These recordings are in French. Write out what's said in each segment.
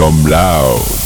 Some loud.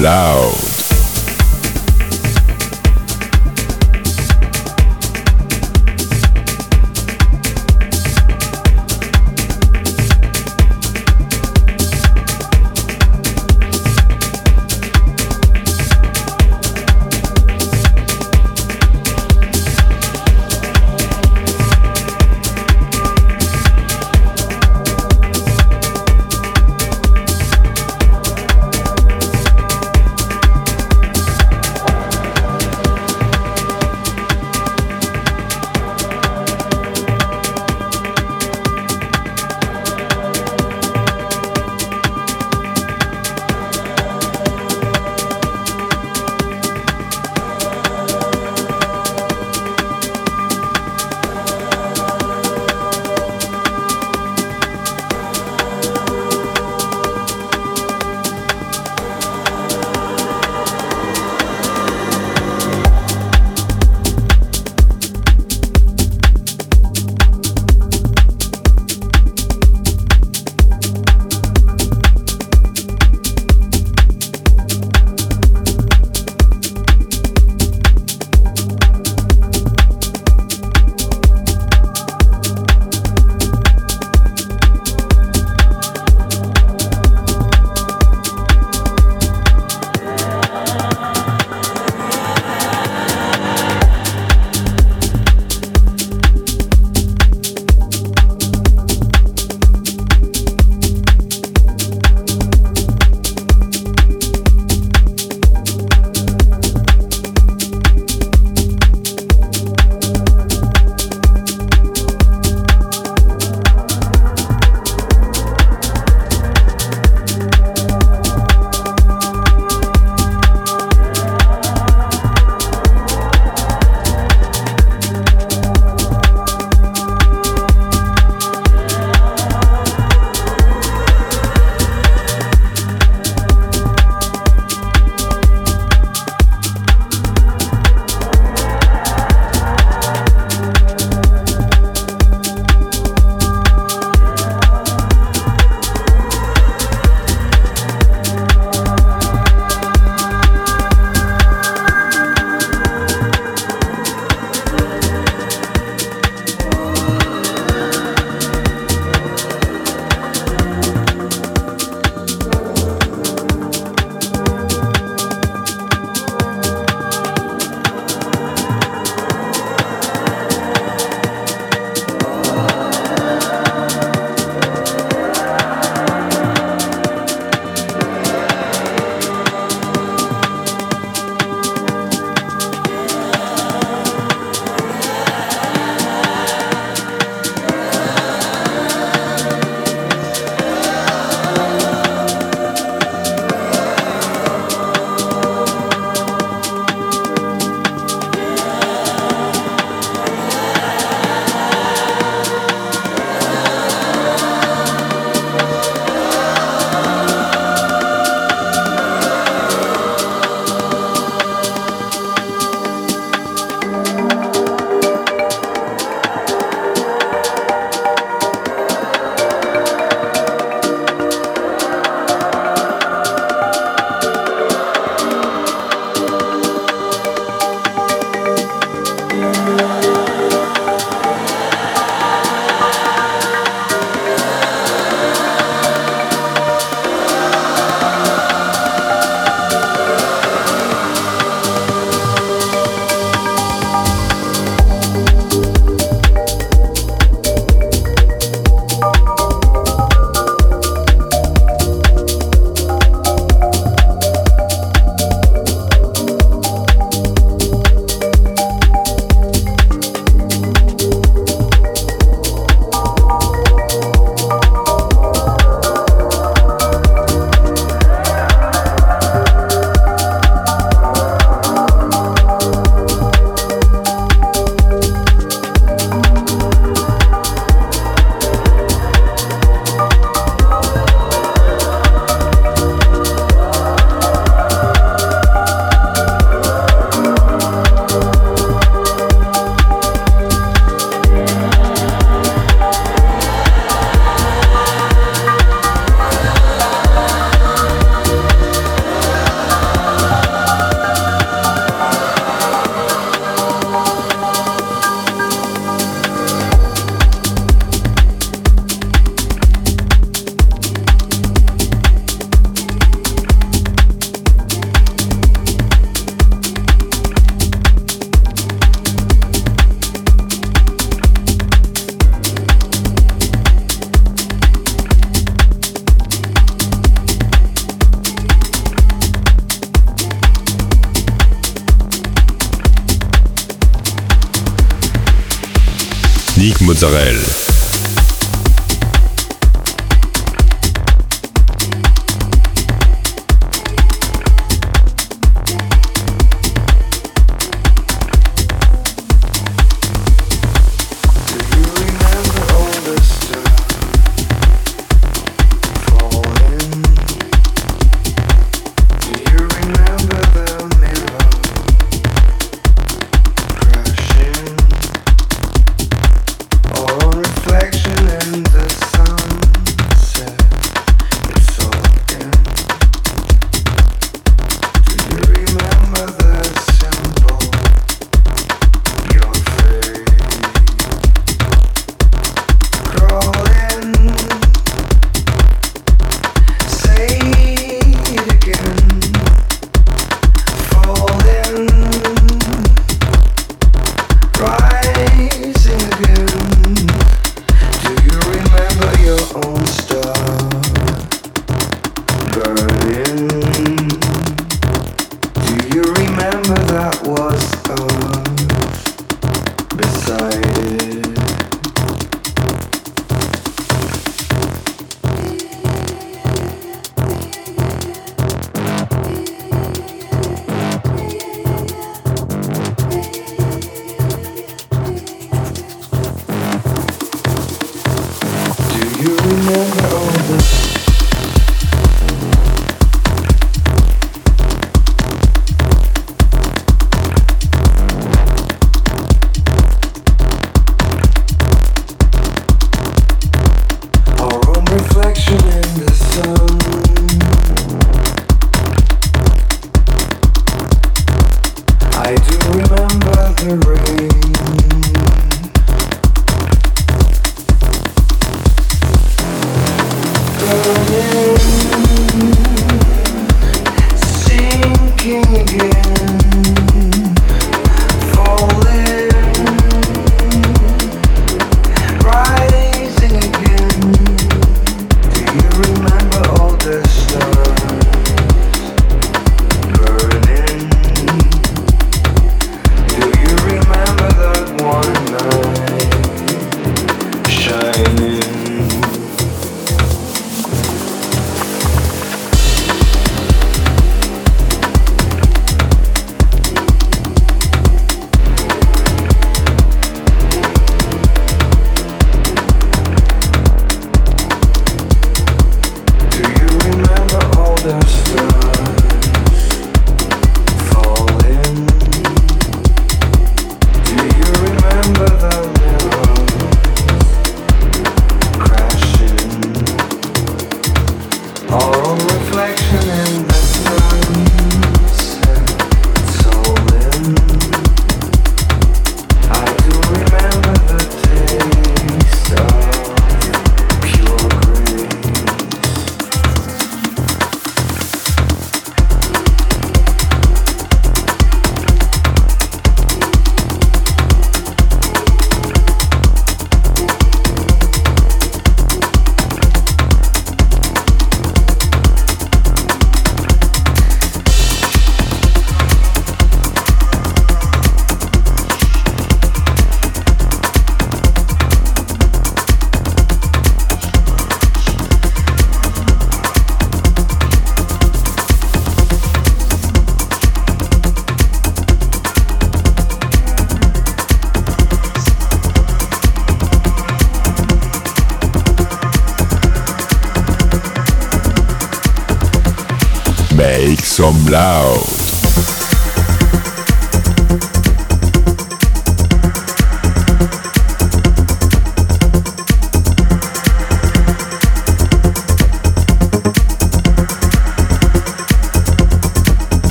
Loud.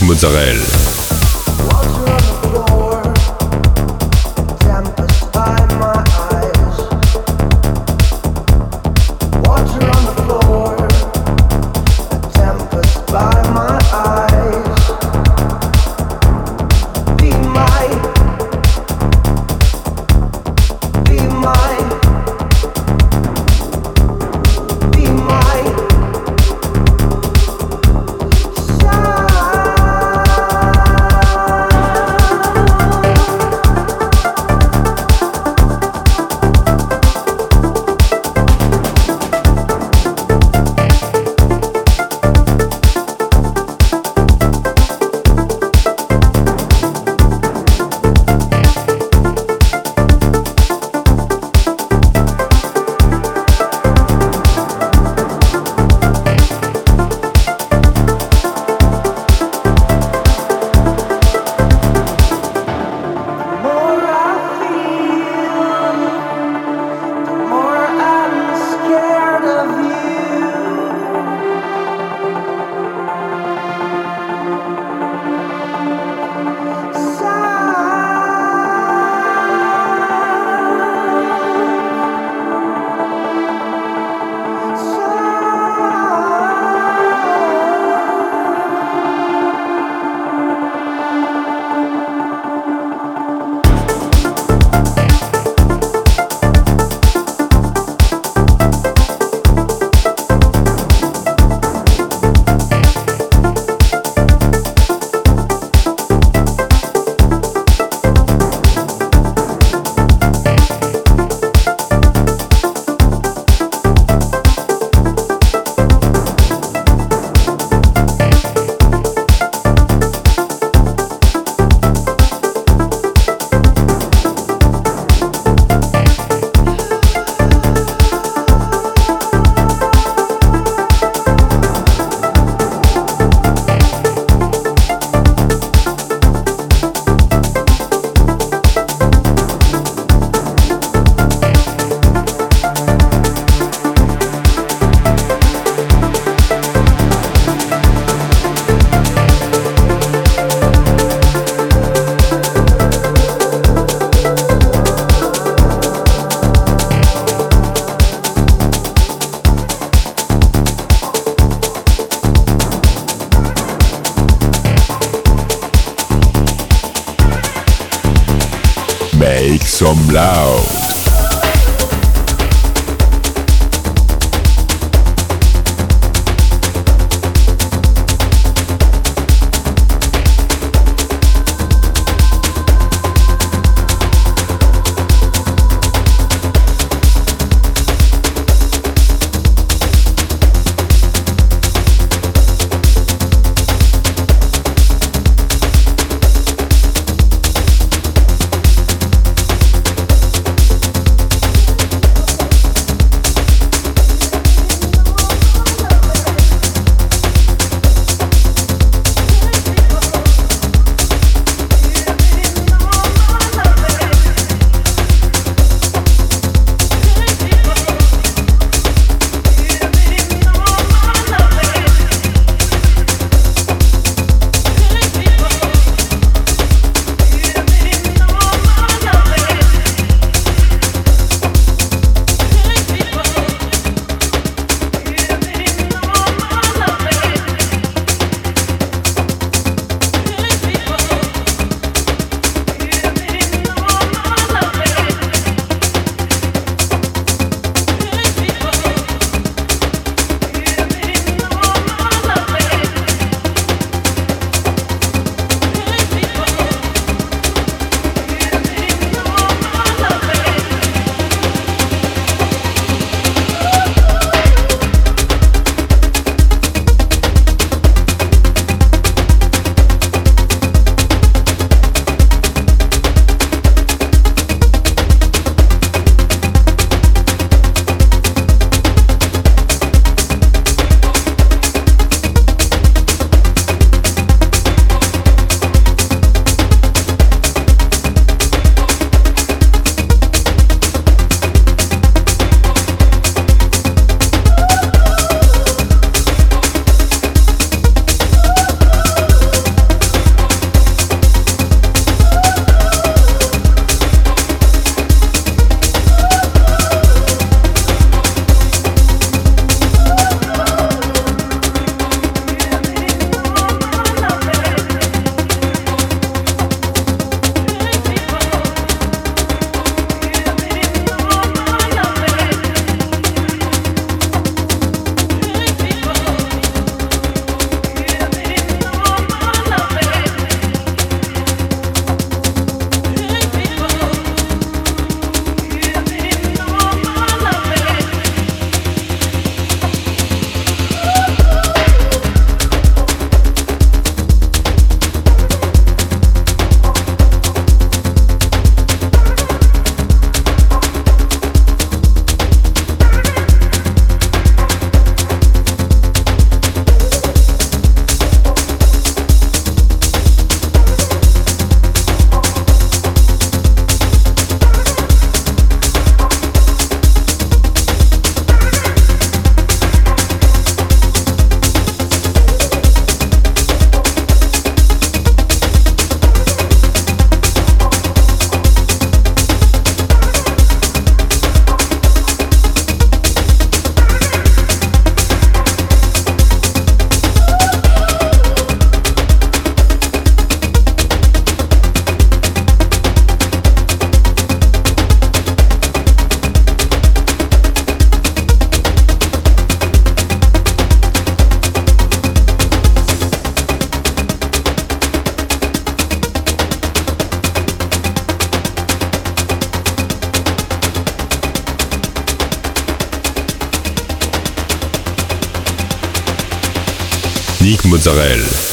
Mozzarella. Israel.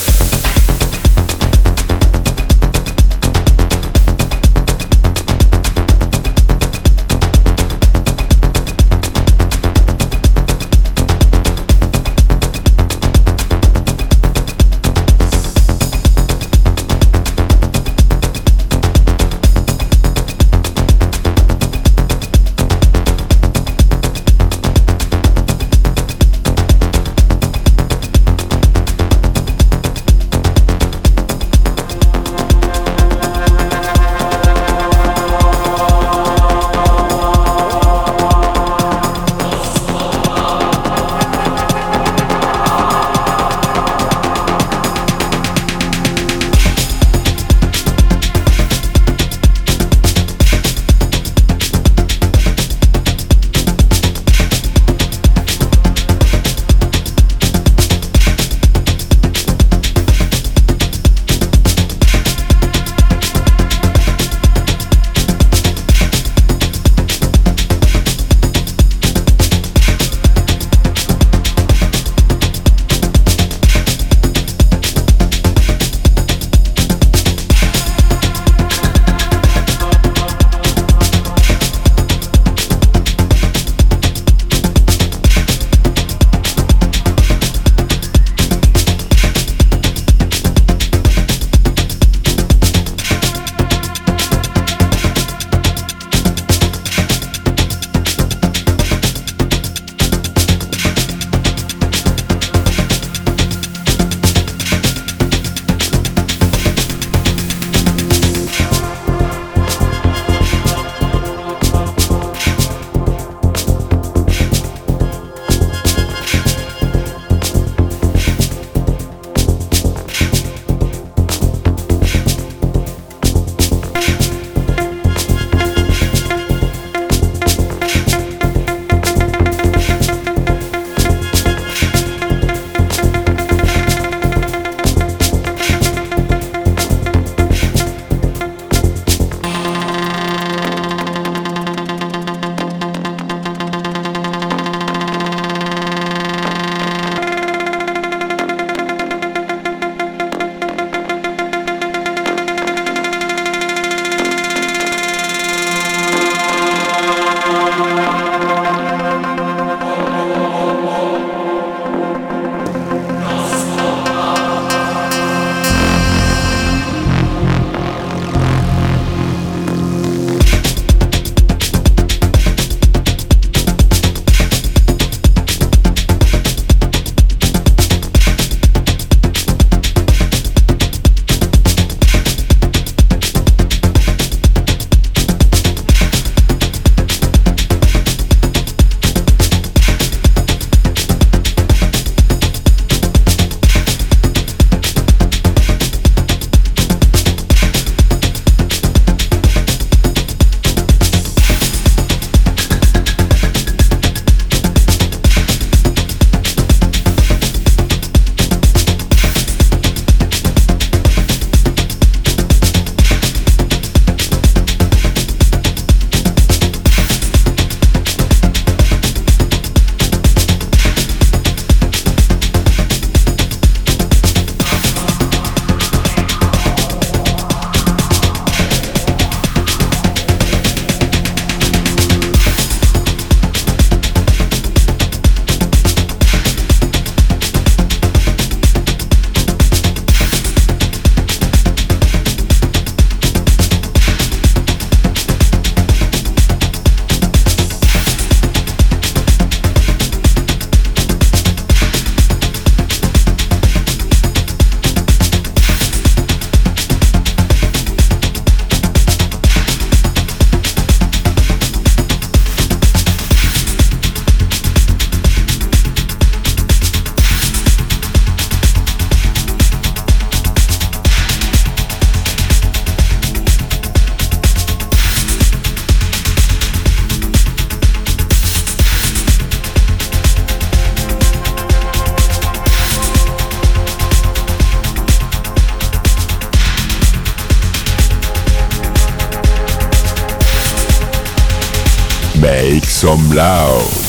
Some loud.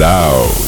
Loud.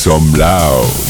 Some loud.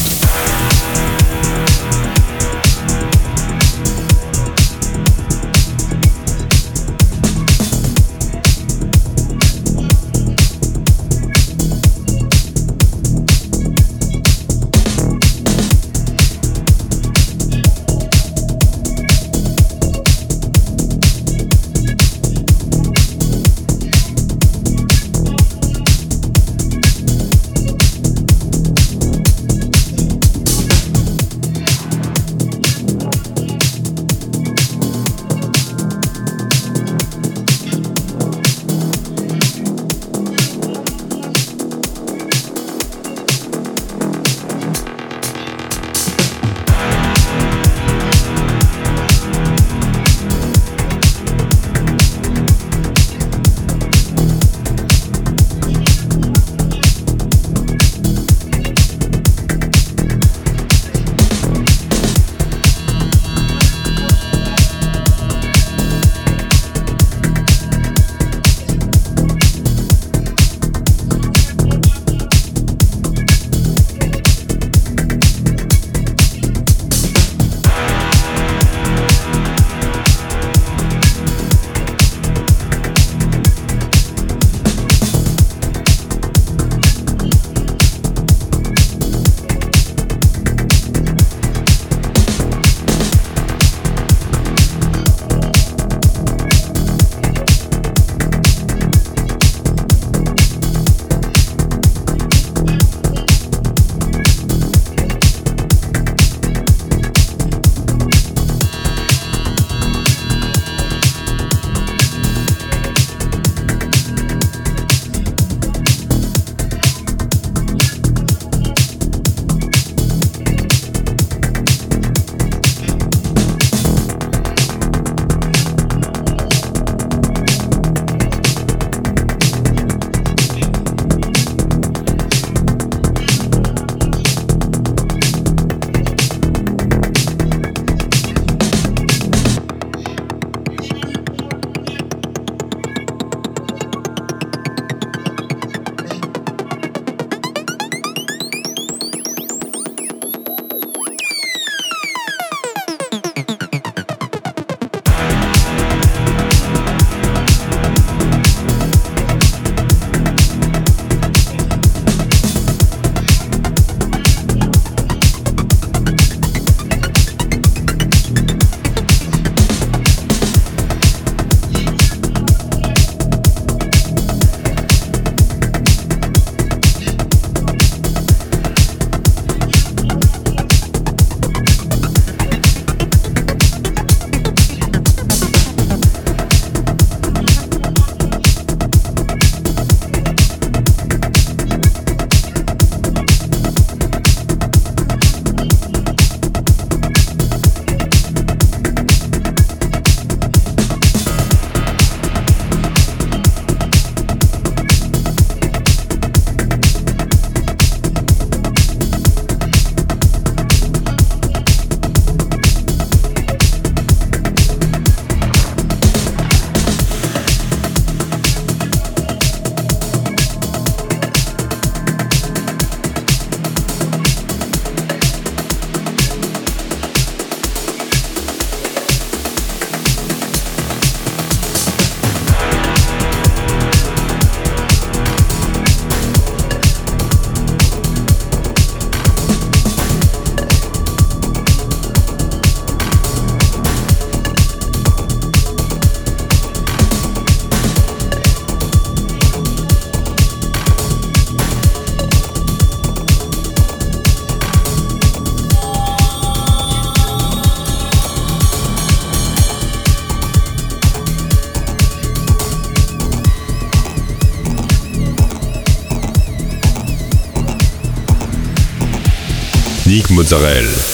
Mozzarella.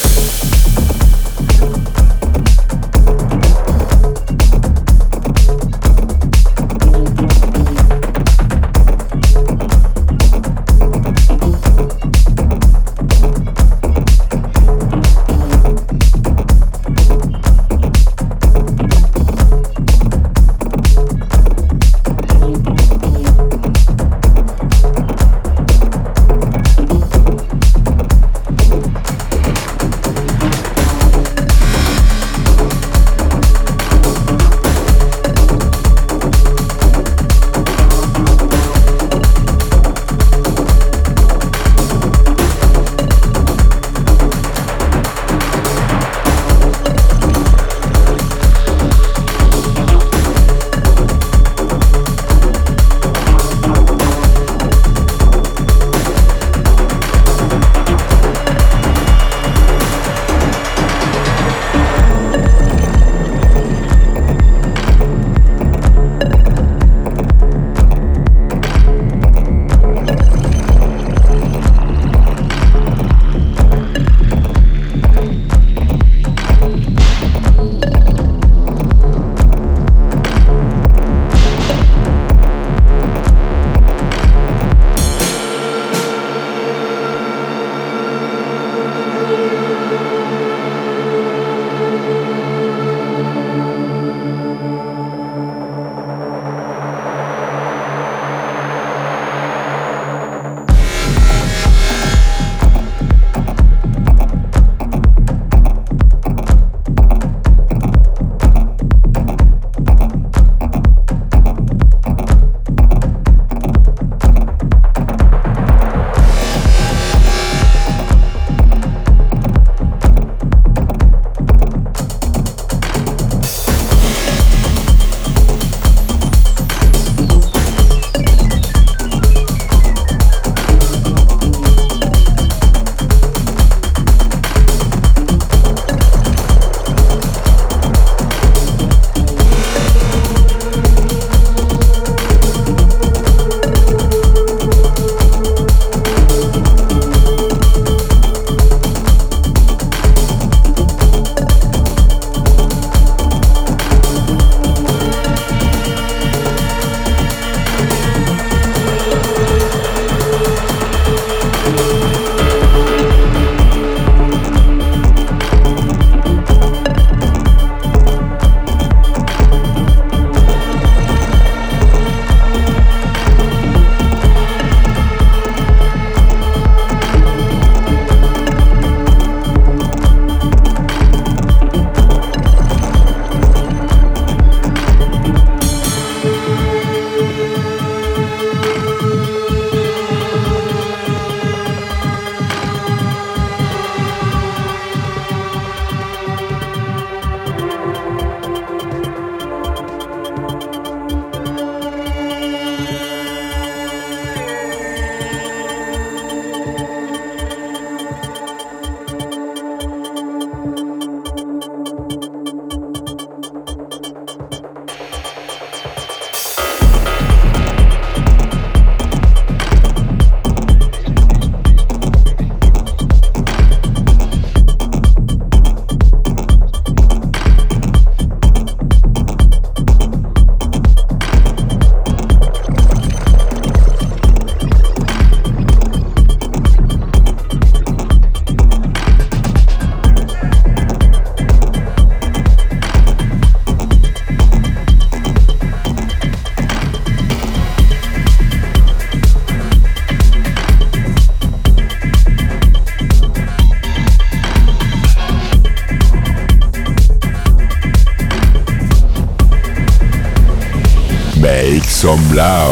Loud.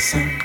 Listen.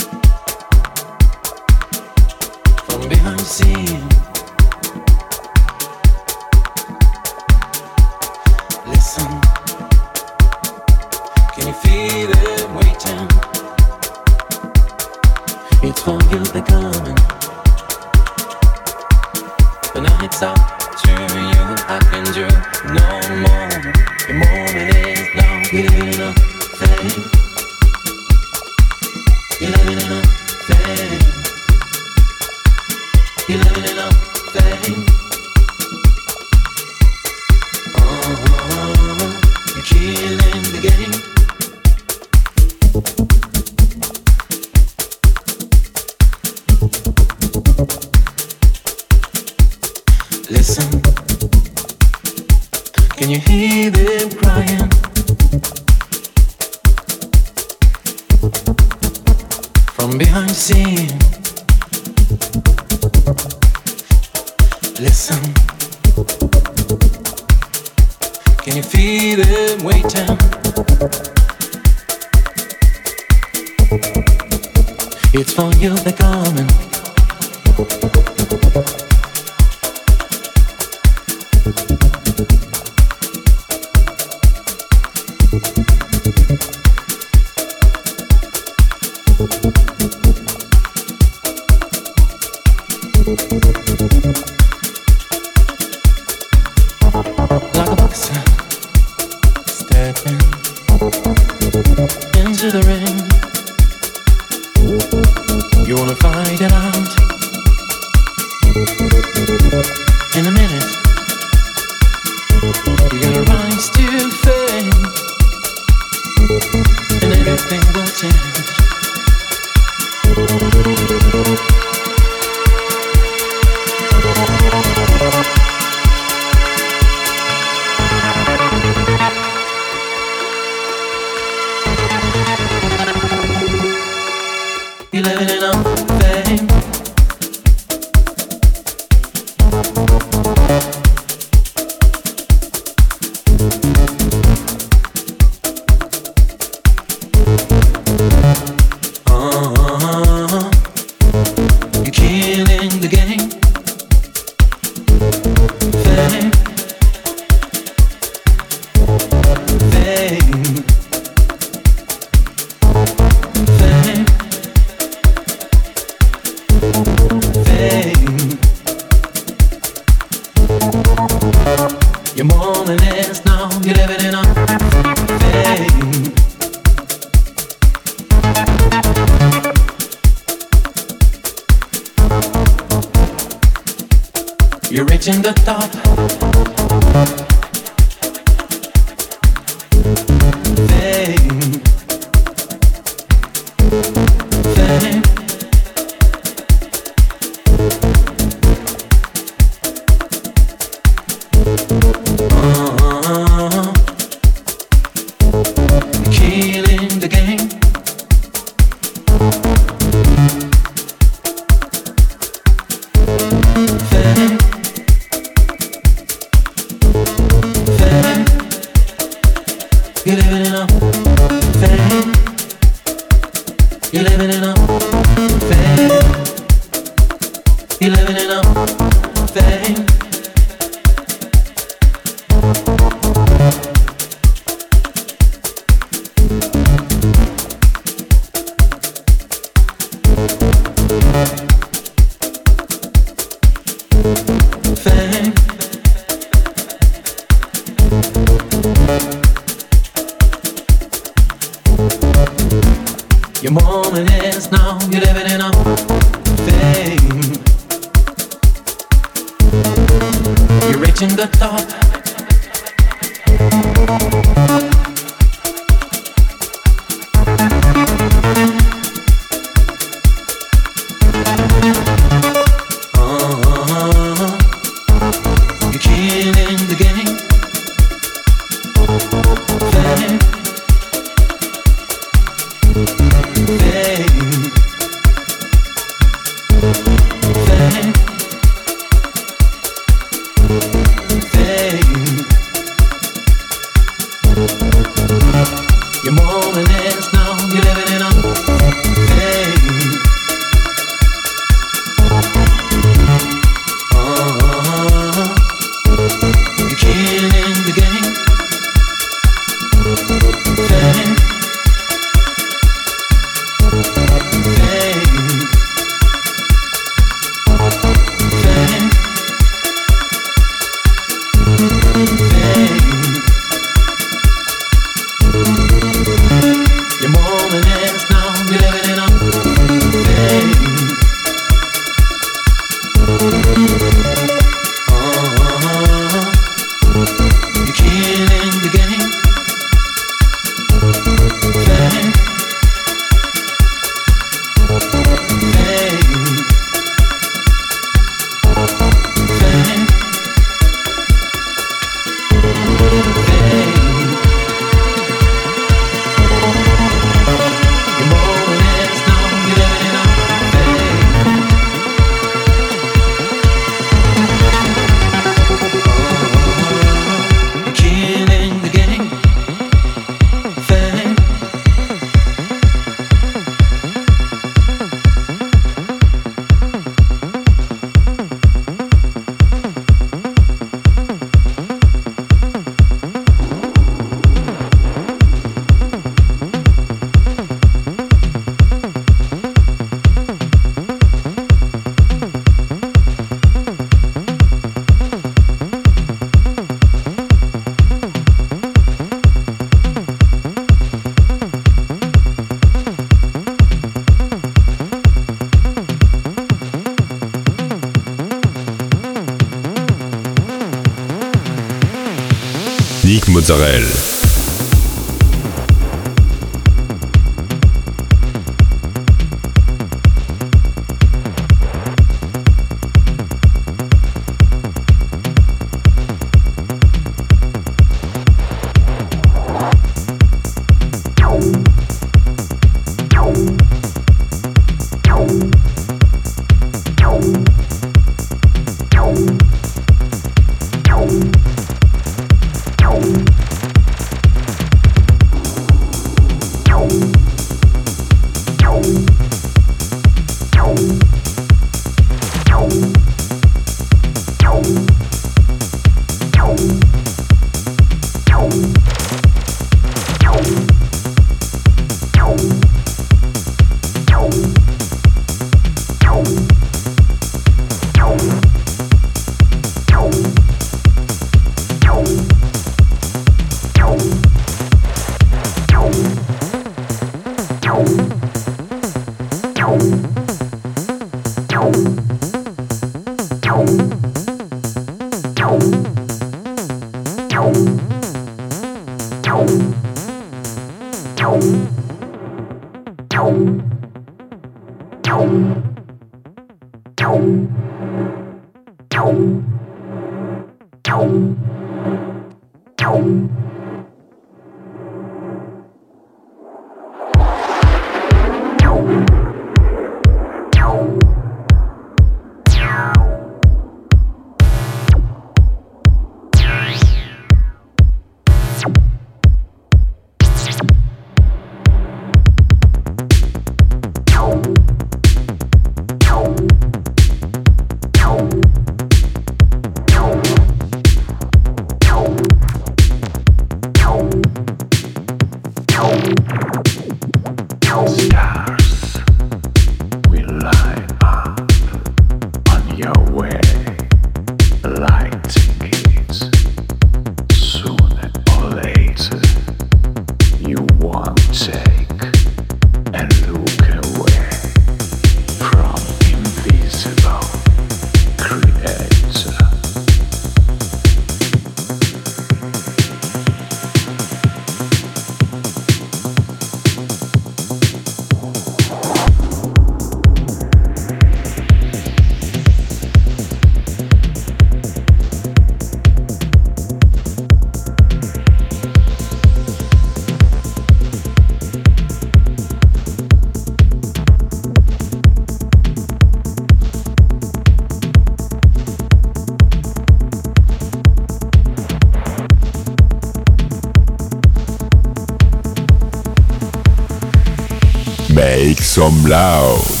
Some loud.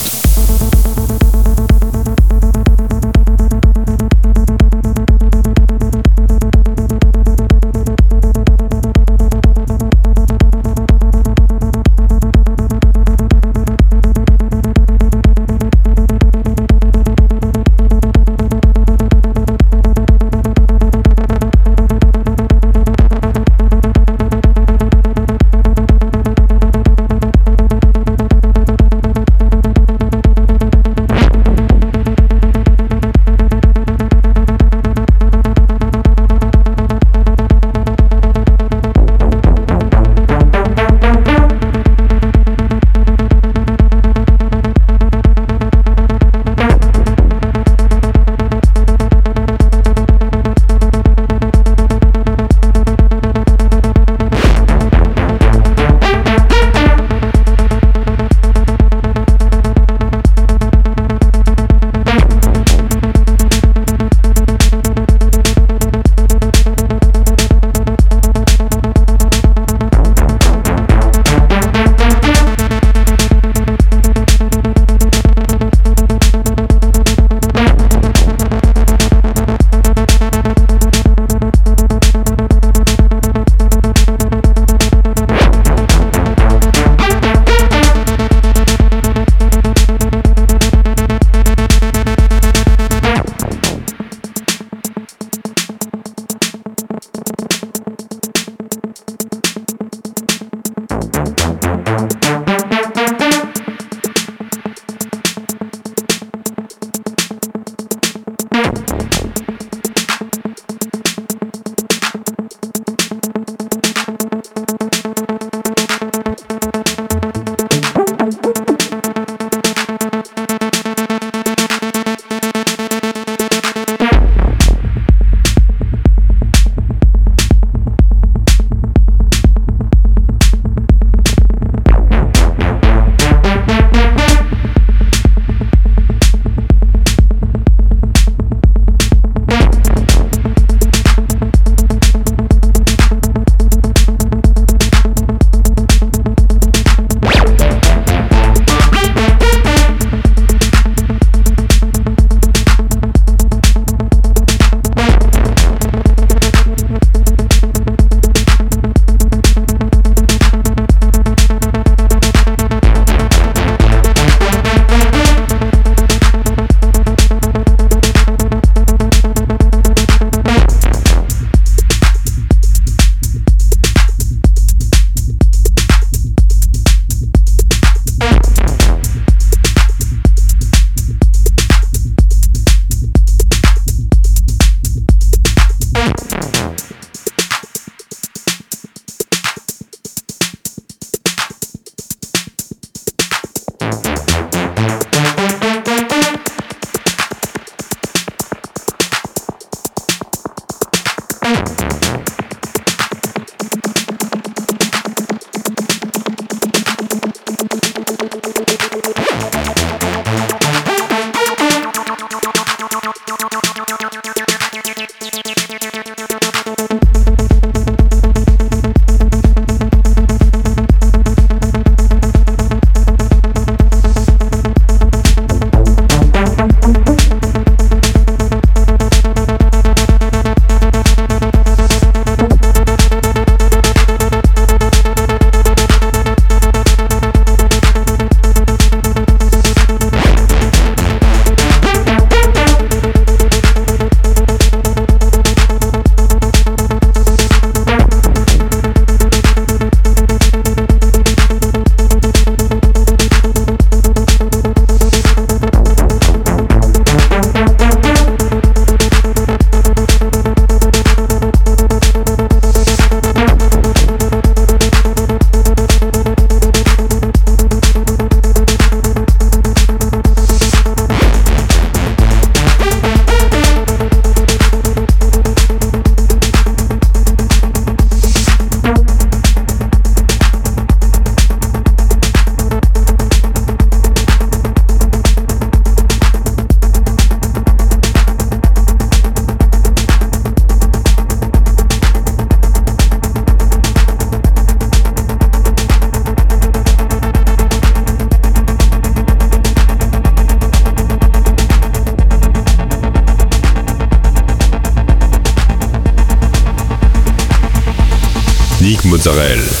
Sorel.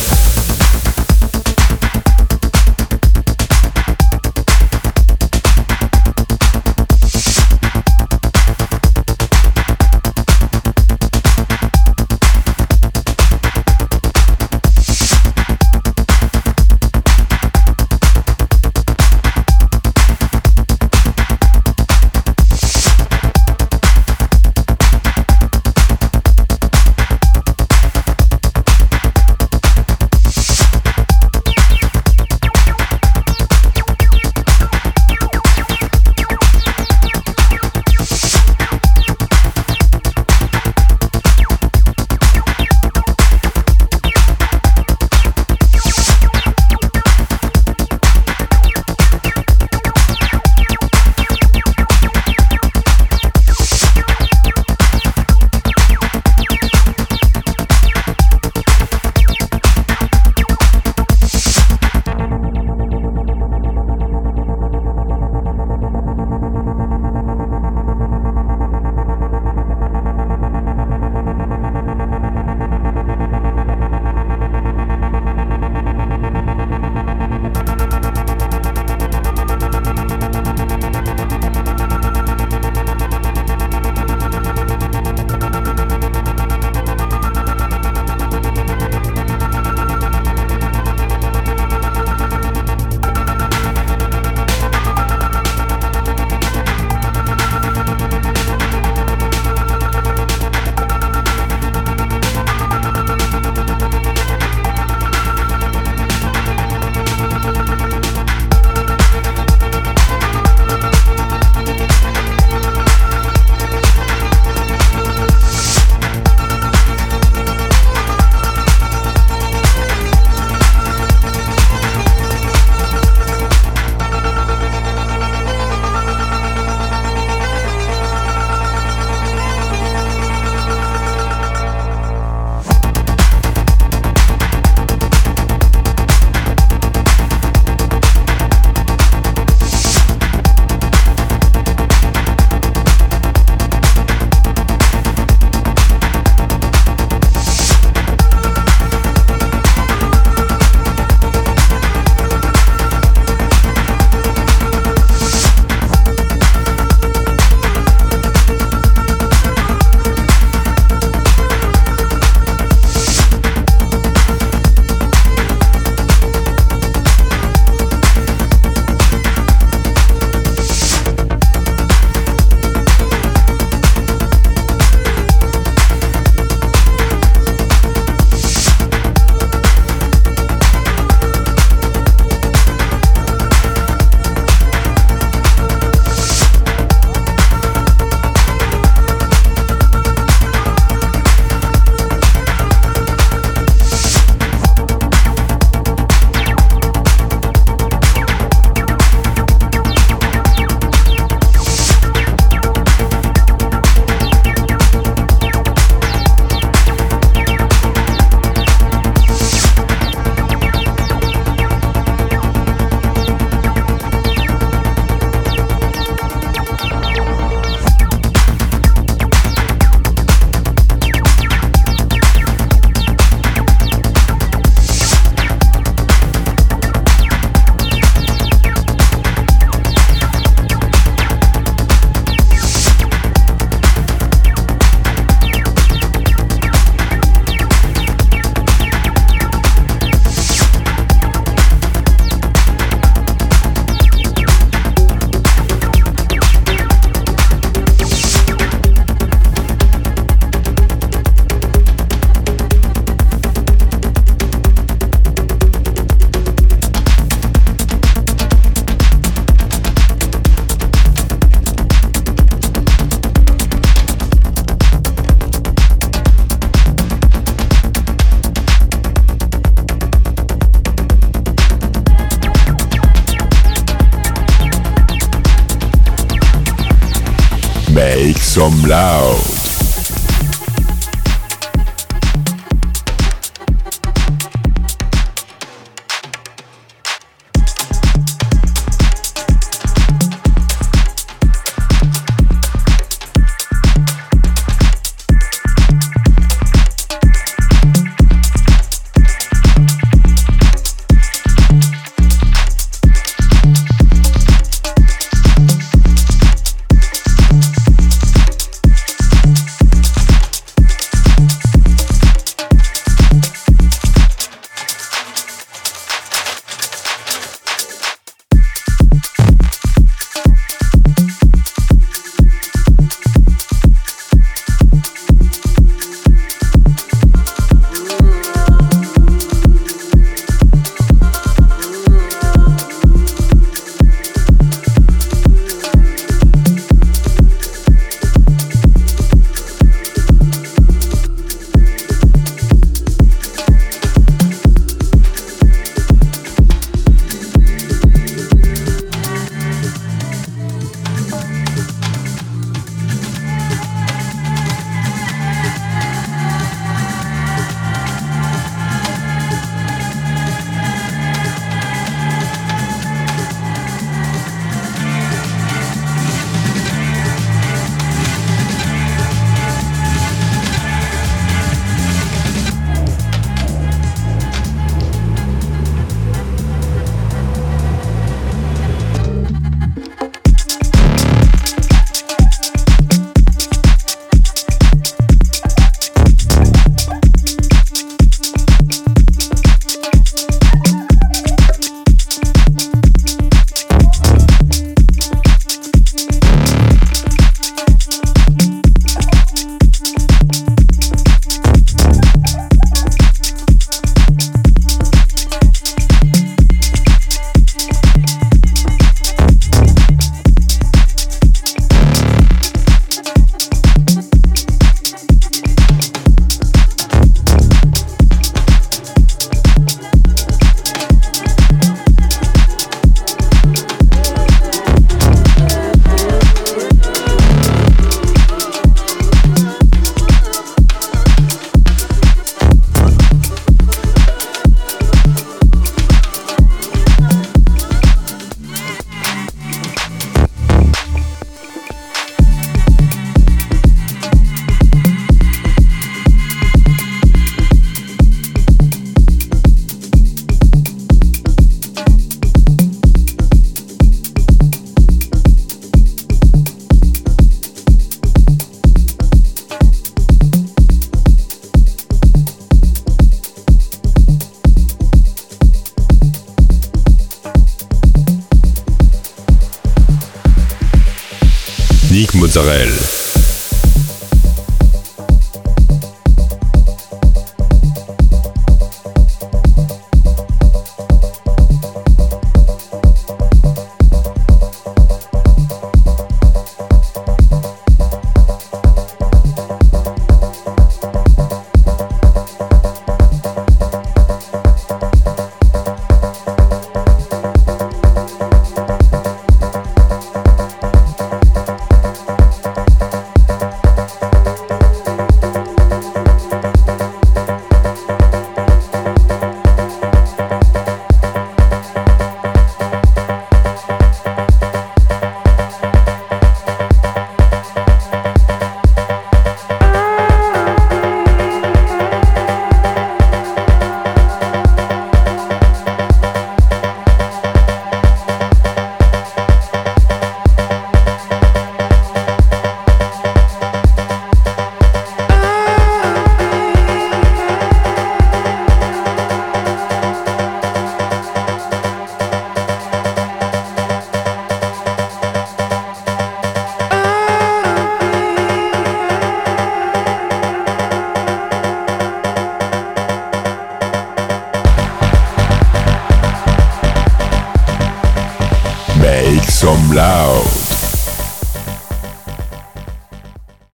Loud.